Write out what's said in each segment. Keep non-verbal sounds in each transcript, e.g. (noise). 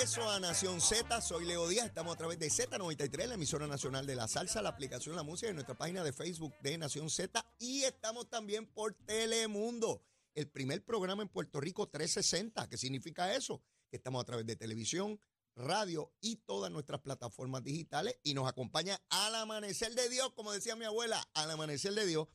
regreso a Nación Z, soy Leo Díaz, estamos a través de Z93, la emisora nacional de la salsa, la aplicación La Música y nuestra página de Facebook de Nación Z y estamos también por Telemundo, el primer programa en Puerto Rico 360. ¿Qué significa eso? Que estamos a través de televisión, radio y todas nuestras plataformas digitales y nos acompaña al amanecer de Dios, como decía mi abuela, al amanecer de Dios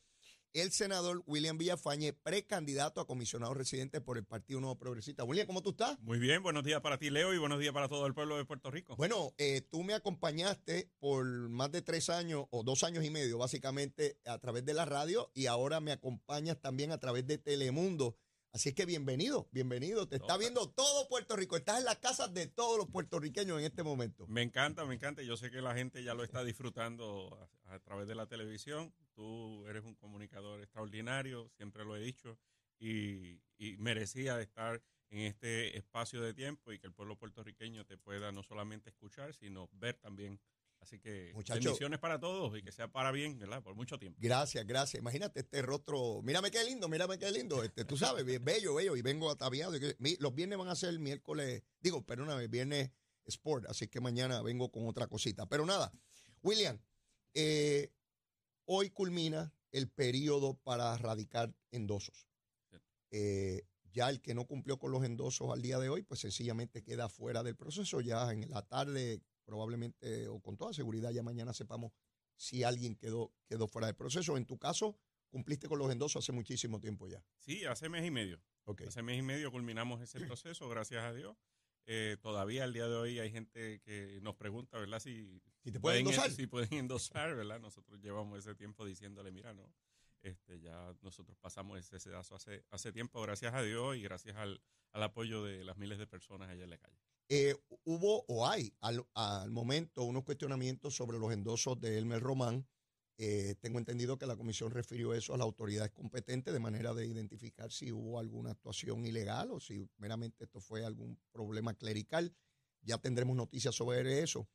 el senador William Villafañe, precandidato a comisionado residente por el Partido Nuevo Progresista. William, ¿cómo tú estás? Muy bien, buenos días para ti, Leo, y buenos días para todo el pueblo de Puerto Rico. Bueno, eh, tú me acompañaste por más de tres años o dos años y medio, básicamente, a través de la radio y ahora me acompañas también a través de Telemundo. Así es que bienvenido, bienvenido. Te está viendo todo Puerto Rico. Estás en las casas de todos los puertorriqueños en este momento. Me encanta, me encanta. Yo sé que la gente ya lo está disfrutando a, través de la televisión. Tú eres un comunicador extraordinario, siempre lo he dicho, y, y merecía estar en este espacio de tiempo y que el pueblo puertorriqueño te pueda no solamente escuchar, sino ver también Así que bendiciones para todos y que sea para bien, ¿verdad? Por mucho tiempo. Gracias, gracias. Imagínate este rostro. Mírame qué lindo, mírame qué lindo. Este, tú sabes, bello, bello. Y vengo ataviado. Los viernes van a ser miércoles, digo, perdóname, viernes sport. Así que mañana vengo con otra cosita. Pero nada, William, eh, hoy culmina el periodo para radicar endosos. Eh, ya el que no cumplió con los endosos al día de hoy, pues sencillamente queda fuera del proceso. Ya en la tarde probablemente o con toda seguridad ya mañana sepamos si alguien quedó, quedó fuera del proceso. En tu caso, cumpliste con los endosos hace muchísimo tiempo ya. Sí, hace mes y medio. Hace mes y medio culminamos ese proceso, gracias a Dios. Eh, todavía al día de hoy hay gente que nos pregunta, ¿verdad? Si, te pueden, endosar. Si pueden endosar, ¿verdad? Nosotros llevamos ese tiempo diciéndole, mira, no, este, ya nosotros pasamos ese sedazo hace, hace tiempo, gracias a Dios y gracias al, al apoyo de las miles de personas allá en la calle. Eh, hubo o hay al, momento unos cuestionamientos sobre los endosos de Elmer Román. Eh, tengo entendido que la comisión refirió eso a las autoridades competentes de manera de identificar si hubo alguna actuación ilegal o si meramente esto fue algún problema clerical. Ya tendremos noticias sobre eso.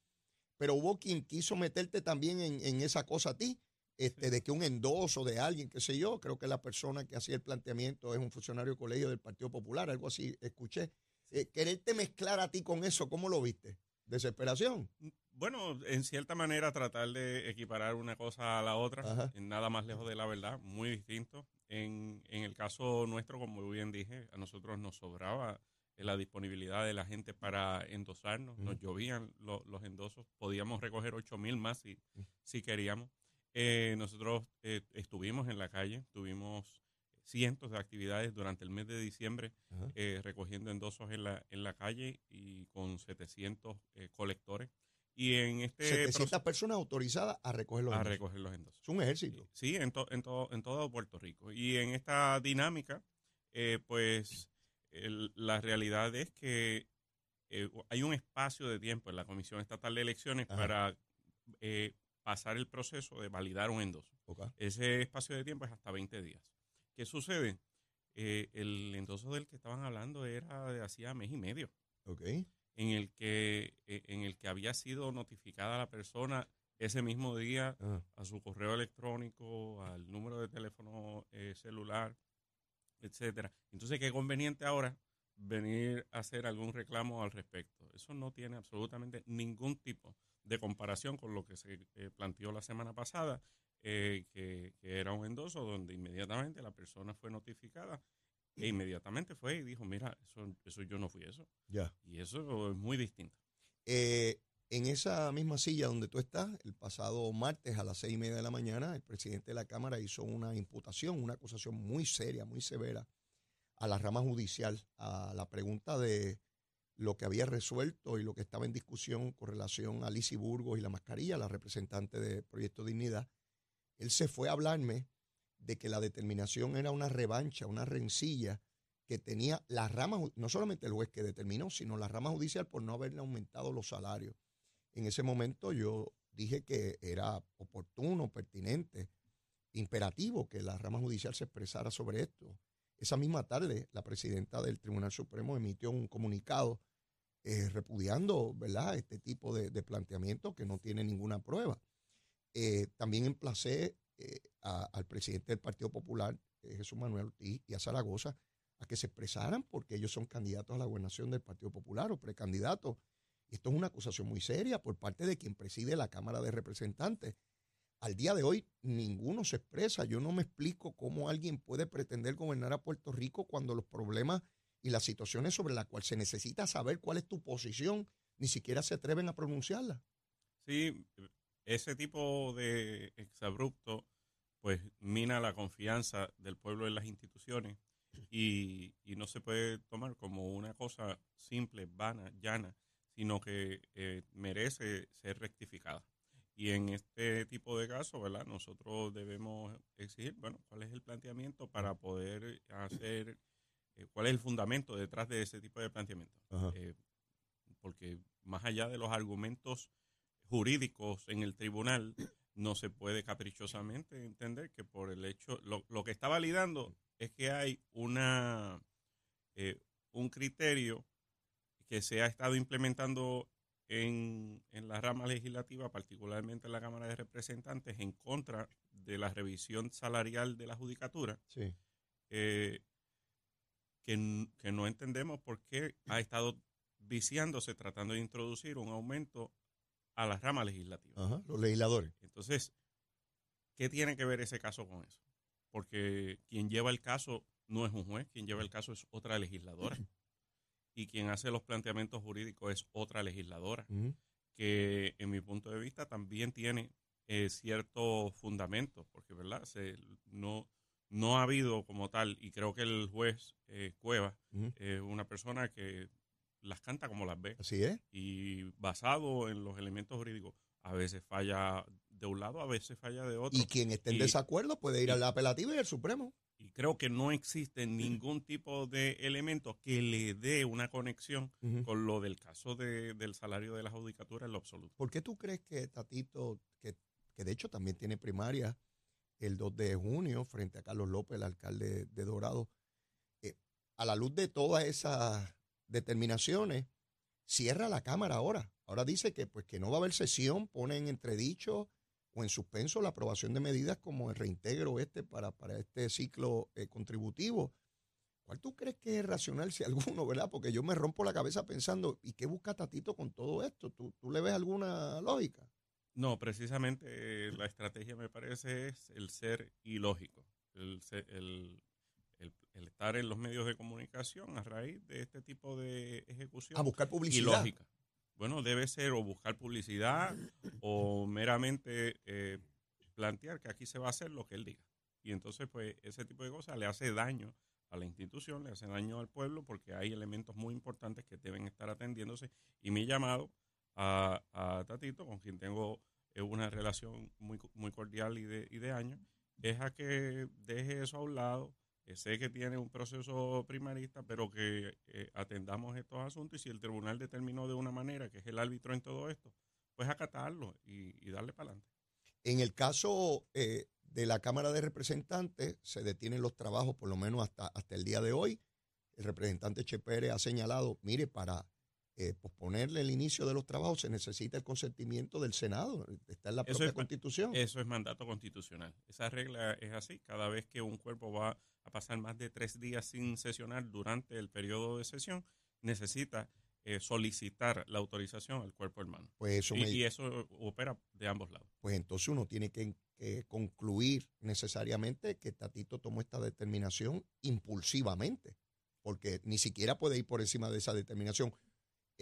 Pero hubo quien quiso meterte también en, esa cosa a ti, este, de que un endoso de alguien, qué sé yo, creo que la persona que hacía el planteamiento es un funcionario colegio del Partido Popular, algo así escuché eh, quererte mezclar a ti con eso, ¿cómo lo viste? ¿Desesperación? Bueno, en cierta manera tratar de equiparar una cosa a la otra, nada más lejos de la verdad, muy distinto. En, en el caso nuestro, como bien dije, a nosotros nos sobraba la disponibilidad de la gente para endosarnos, nos llovían los endosos, podíamos recoger 8 mil más si, si queríamos. Eh, nosotros eh, estuvimos en la calle, tuvimos cientos de actividades durante el mes de diciembre eh, recogiendo endosos en la, en la calle y con 700 eh, colectores. Y en este 700 personas autorizadas a recoger los a recoger los endosos. Es un ejército. Sí, en, en, todo, en todo Puerto Rico. Y en esta dinámica, eh, pues la realidad es que hay un espacio de tiempo en la Comisión Estatal de Elecciones para pasar el proceso de validar un endoso. Ese espacio de tiempo es hasta 20 días. ¿Qué sucede? Eh, el endoso del que estaban hablando era de hacía mes y medio. Ok. En el que, eh, en el que había sido notificada la persona ese mismo día ah. a su correo electrónico, al número de teléfono eh, celular, etcétera. Entonces, qué conveniente ahora venir a hacer algún reclamo al respecto. Eso no tiene absolutamente ningún tipo de comparación con lo que se planteó la semana pasada eh, que, era un endoso donde inmediatamente la persona fue notificada e inmediatamente fue y dijo, mira, eso, eso yo no fui eso. Ya. Y eso es muy distinto. Eh, en esa misma silla donde tú estás, el pasado martes a las seis y media de la mañana, el presidente de la Cámara hizo una imputación, una acusación muy seria, muy severa a la rama judicial, a la pregunta de lo que había resuelto y lo que estaba en discusión con relación a Lizy Burgos y la mascarilla, la representante de Proyecto Dignidad él se fue a hablarme de que la determinación era una revancha, una rencilla que tenía la rama, no solamente el juez que determinó, sino la rama judicial por no haberle aumentado los salarios. En ese momento yo dije que era oportuno, pertinente, imperativo que la rama judicial se expresara sobre esto. Esa misma tarde, la presidenta del Tribunal Supremo emitió un comunicado eh, repudiando ¿verdad? este tipo de, de planteamiento que no tiene ninguna prueba. Eh, también emplacé eh, al presidente del Partido Popular, eh, Jesús Manuel Ortiz, y a Zaragoza a que se expresaran porque ellos son candidatos a la gobernación del Partido Popular o precandidatos. Esto es una acusación muy seria por parte de quien preside la Cámara de Representantes. Al día de hoy ninguno se expresa. Yo no me explico cómo alguien puede pretender gobernar a Puerto Rico cuando los problemas y las situaciones sobre las cuales se necesita saber cuál es tu posición ni siquiera se atreven a pronunciarla. Sí, ese tipo de exabrupto pues mina la confianza del pueblo en las instituciones y, no se puede tomar como una cosa simple, vana, llana, sino que eh, merece ser rectificada. Y en este tipo de casos, ¿verdad? Nosotros debemos exigir, bueno, cuál es el planteamiento para poder hacer, eh, cuál es el fundamento detrás de ese tipo de planteamiento. Eh, porque más allá de los argumentos jurídicos en el tribunal, no se puede caprichosamente entender que por el hecho, lo, lo que está validando es que hay una eh, un criterio que se ha estado implementando en, en, la rama legislativa, particularmente en la Cámara de Representantes, en contra de la revisión salarial de la judicatura, eh, que, que, no entendemos por qué ha estado viciándose tratando de introducir un aumento a la rama legislativa. los legisladores. Entonces, ¿qué tiene que ver ese caso con eso? Porque quien lleva el caso no es un juez, quien lleva el caso es otra legisladora. y quien hace los planteamientos jurídicos es otra legisladora, que en mi punto de vista también tiene eh, cierto fundamento, porque verdad Se, no, no ha habido como tal, y creo que el juez eh, Cueva es una persona que las canta como las ve. Así es. Y basado en los elementos jurídicos, a veces falla de un lado, a veces falla de otro. Y quien esté en desacuerdo puede ir a la apelativa y al Supremo. Y creo que no existe ningún tipo de elemento que le dé una conexión con lo del caso de, del salario de la judicatura en lo absoluto. ¿Por qué tú crees que Tatito, que, que de hecho también tiene primaria el 2 de junio frente a Carlos López, el alcalde de Dorado, eh, a la luz de todas esas determinaciones, cierra la Cámara ahora. Ahora dice que, pues, que no va a haber sesión, pone en entredicho o en suspenso la aprobación de medidas como el reintegro este para, para este ciclo eh, contributivo. ¿Cuál tú crees que es racional, si alguno, verdad? Porque yo me rompo la cabeza pensando, ¿y qué busca Tatito con todo esto? ¿Tú, tú le ves alguna lógica? No, precisamente eh, la estrategia me parece es el ser ilógico, el, el, el, estar en los medios de comunicación a raíz de este tipo de ejecución. A buscar publicidad. Ilógica. Bueno, debe ser o buscar publicidad o meramente eh, plantear que aquí se va a hacer lo que él diga. Y entonces, pues, ese tipo de cosas le hace daño a la institución, le hace daño al pueblo, porque hay elementos muy importantes que deben estar atendiéndose. Y mi llamado a, a Tatito, con quien tengo eh, una relación muy, muy cordial y de, y de años, es a que deje eso a un lado, sé que tiene un proceso primarista, pero que eh, atendamos estos asuntos y si el tribunal determinó de una manera que es el árbitro en todo esto, pues acatarlo y, darle para adelante. En el caso eh, de la Cámara de Representantes, se detienen los trabajos por lo menos hasta, hasta el día de hoy. El representante Che Pérez ha señalado, mire, para eh, posponerle el inicio de los trabajos se necesita el consentimiento del Senado. Está en la propia Constitución. Eso es mandato constitucional. Esa regla es así. Cada vez que un cuerpo va a pasar más de tres días sin sesionar durante el periodo de sesión, necesita eh, solicitar la autorización al cuerpo hermano. Pues eso y, eso opera de ambos lados. Pues entonces uno tiene que, que concluir necesariamente que Tatito tomó esta determinación impulsivamente, porque ni siquiera puede ir por encima de esa determinación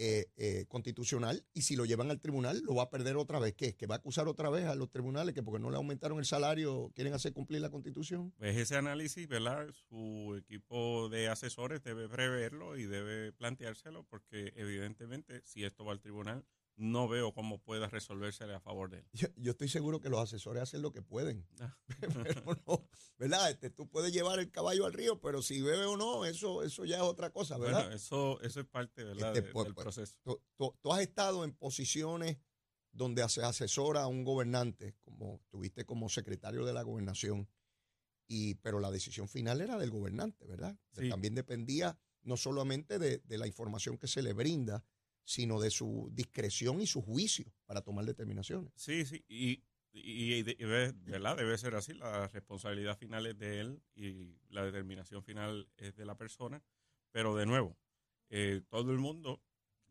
eh, eh, constitucional y si lo llevan al tribunal lo va a perder otra vez. ¿Qué? ¿Que va a acusar otra vez a los tribunales que porque no le aumentaron el salario quieren hacer cumplir la constitución? Pues ese análisis, ¿verdad? Su equipo de asesores debe preverlo y debe planteárselo porque evidentemente si esto va al tribunal no veo cómo pueda resolverse a favor de él. Yo, estoy seguro que los asesores hacen lo que pueden. Ah. (laughs) ¿verdad? Este, tú puedes llevar el caballo al río, pero si bebe o no, eso, eso ya es otra cosa, ¿verdad? Bueno, eso, eso es parte ¿verdad? Este, pues, del pues, proceso. Tú, has estado en posiciones donde se asesora a un gobernante, como estuviste como secretario de la gobernación, y, pero la decisión final era del gobernante, ¿verdad? También dependía no solamente de, de la información que se le brinda, sino de su discreción y su juicio para tomar determinaciones. Sí, sí, y y, ¿verdad? debe ser así. La responsabilidad final es de él y la determinación final es de la persona. Pero de nuevo, eh, todo el mundo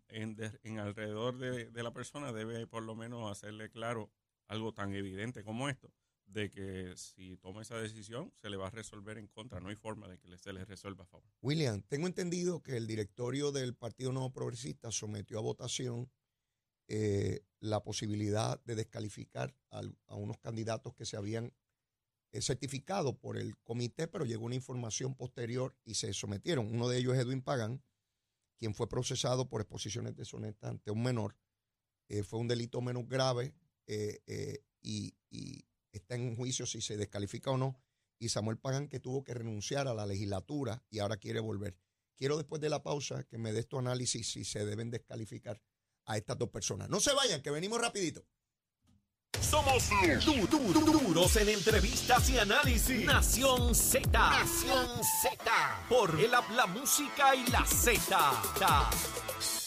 en, en alrededor de, de, la persona debe por lo menos hacerle claro algo tan evidente como esto, de que si toma esa decisión se le va a resolver en contra. No hay forma de que se le resuelva a favor. William, tengo entendido que el directorio del Partido Nuevo Progresista sometió a votación eh, la posibilidad de descalificar a, unos candidatos que se habían eh, certificado por el comité, pero llegó una información posterior y se sometieron. Uno de ellos es Edwin Pagan, quien fue procesado por exposiciones deshonestas ante un menor. Eh, fue un delito menos grave y, está en juicio si se descalifica o no. Y Samuel Pagan, que tuvo que renunciar a la legislatura y ahora quiere volver. Quiero después de la pausa que me des tu análisis si se deben descalificar a estas dos personas. No se vayan, que venimos rapidito. Somos du du duros en entrevistas y análisis. Nación Z. Nación Z. Por el la música y la Z.